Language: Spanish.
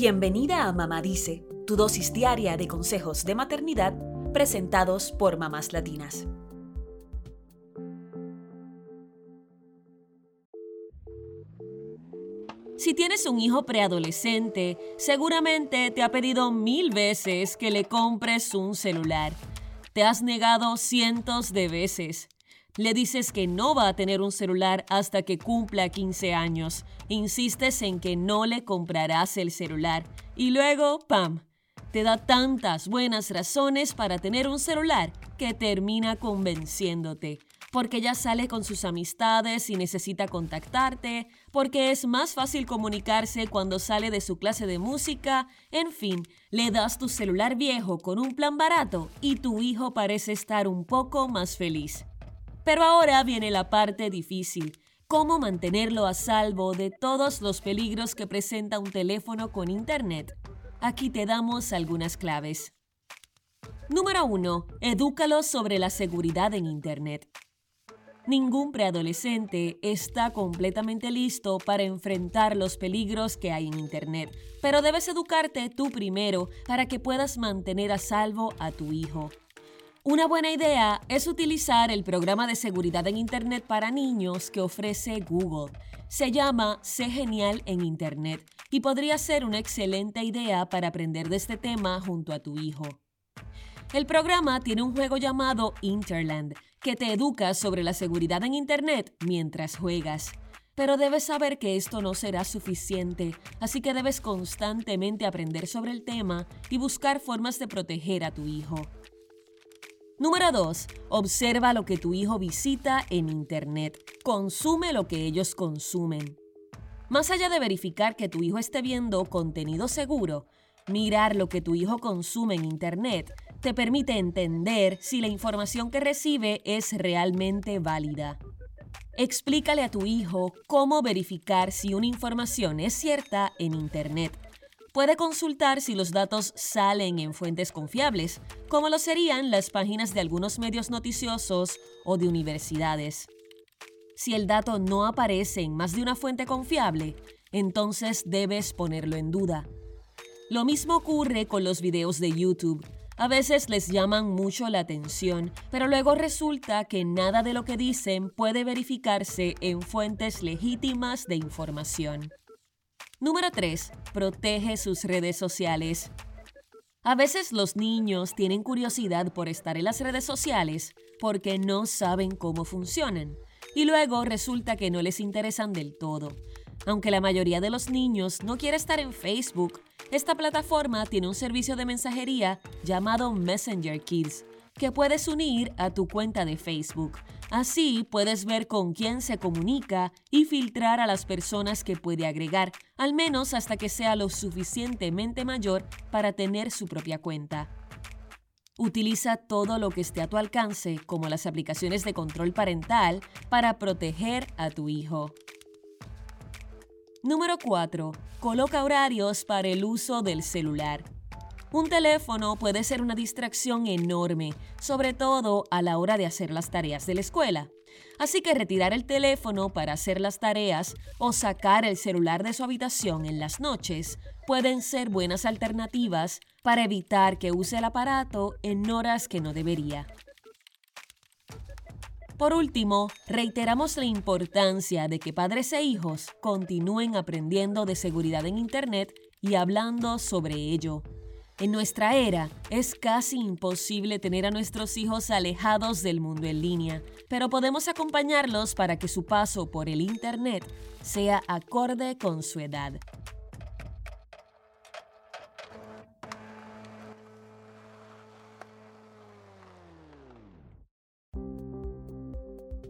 Bienvenida a Mamá Dice, tu dosis diaria de consejos de maternidad presentados por mamás latinas. Si tienes un hijo preadolescente, seguramente te ha pedido mil veces que le compres un celular. Te has negado cientos de veces. Le dices que no va a tener un celular hasta que cumpla 15 años. Insistes en que no le comprarás el celular. Y luego, ¡pam! Te da tantas buenas razones para tener un celular que termina convenciéndote. Porque ya sale con sus amistades y necesita contactarte, porque es más fácil comunicarse cuando sale de su clase de música, en fin, le das tu celular viejo con un plan barato y tu hijo parece estar un poco más feliz. Pero ahora viene la parte difícil. ¿Cómo mantenerlo a salvo de todos los peligros que presenta un teléfono con Internet? Aquí te damos algunas claves. Número 1. Edúcalo sobre la seguridad en Internet. Ningún preadolescente está completamente listo para enfrentar los peligros que hay en Internet, pero debes educarte tú primero para que puedas mantener a salvo a tu hijo. Una buena idea es utilizar el programa de seguridad en Internet para niños que ofrece Google. Se llama Sé Genial en Internet y podría ser una excelente idea para aprender de este tema junto a tu hijo. El programa tiene un juego llamado Interland que te educa sobre la seguridad en Internet mientras juegas. Pero debes saber que esto no será suficiente, así que debes constantemente aprender sobre el tema y buscar formas de proteger a tu hijo. Número 2. Observa lo que tu hijo visita en Internet. Consume lo que ellos consumen. Más allá de verificar que tu hijo esté viendo contenido seguro, mirar lo que tu hijo consume en Internet te permite entender si la información que recibe es realmente válida. Explícale a tu hijo cómo verificar si una información es cierta en Internet puede consultar si los datos salen en fuentes confiables, como lo serían las páginas de algunos medios noticiosos o de universidades. Si el dato no aparece en más de una fuente confiable, entonces debes ponerlo en duda. Lo mismo ocurre con los videos de YouTube. A veces les llaman mucho la atención, pero luego resulta que nada de lo que dicen puede verificarse en fuentes legítimas de información. Número 3. Protege sus redes sociales. A veces los niños tienen curiosidad por estar en las redes sociales porque no saben cómo funcionan y luego resulta que no les interesan del todo. Aunque la mayoría de los niños no quiere estar en Facebook, esta plataforma tiene un servicio de mensajería llamado Messenger Kids que puedes unir a tu cuenta de Facebook. Así puedes ver con quién se comunica y filtrar a las personas que puede agregar, al menos hasta que sea lo suficientemente mayor para tener su propia cuenta. Utiliza todo lo que esté a tu alcance, como las aplicaciones de control parental, para proteger a tu hijo. Número 4. Coloca horarios para el uso del celular. Un teléfono puede ser una distracción enorme, sobre todo a la hora de hacer las tareas de la escuela. Así que retirar el teléfono para hacer las tareas o sacar el celular de su habitación en las noches pueden ser buenas alternativas para evitar que use el aparato en horas que no debería. Por último, reiteramos la importancia de que padres e hijos continúen aprendiendo de seguridad en Internet y hablando sobre ello. En nuestra era es casi imposible tener a nuestros hijos alejados del mundo en línea, pero podemos acompañarlos para que su paso por el Internet sea acorde con su edad.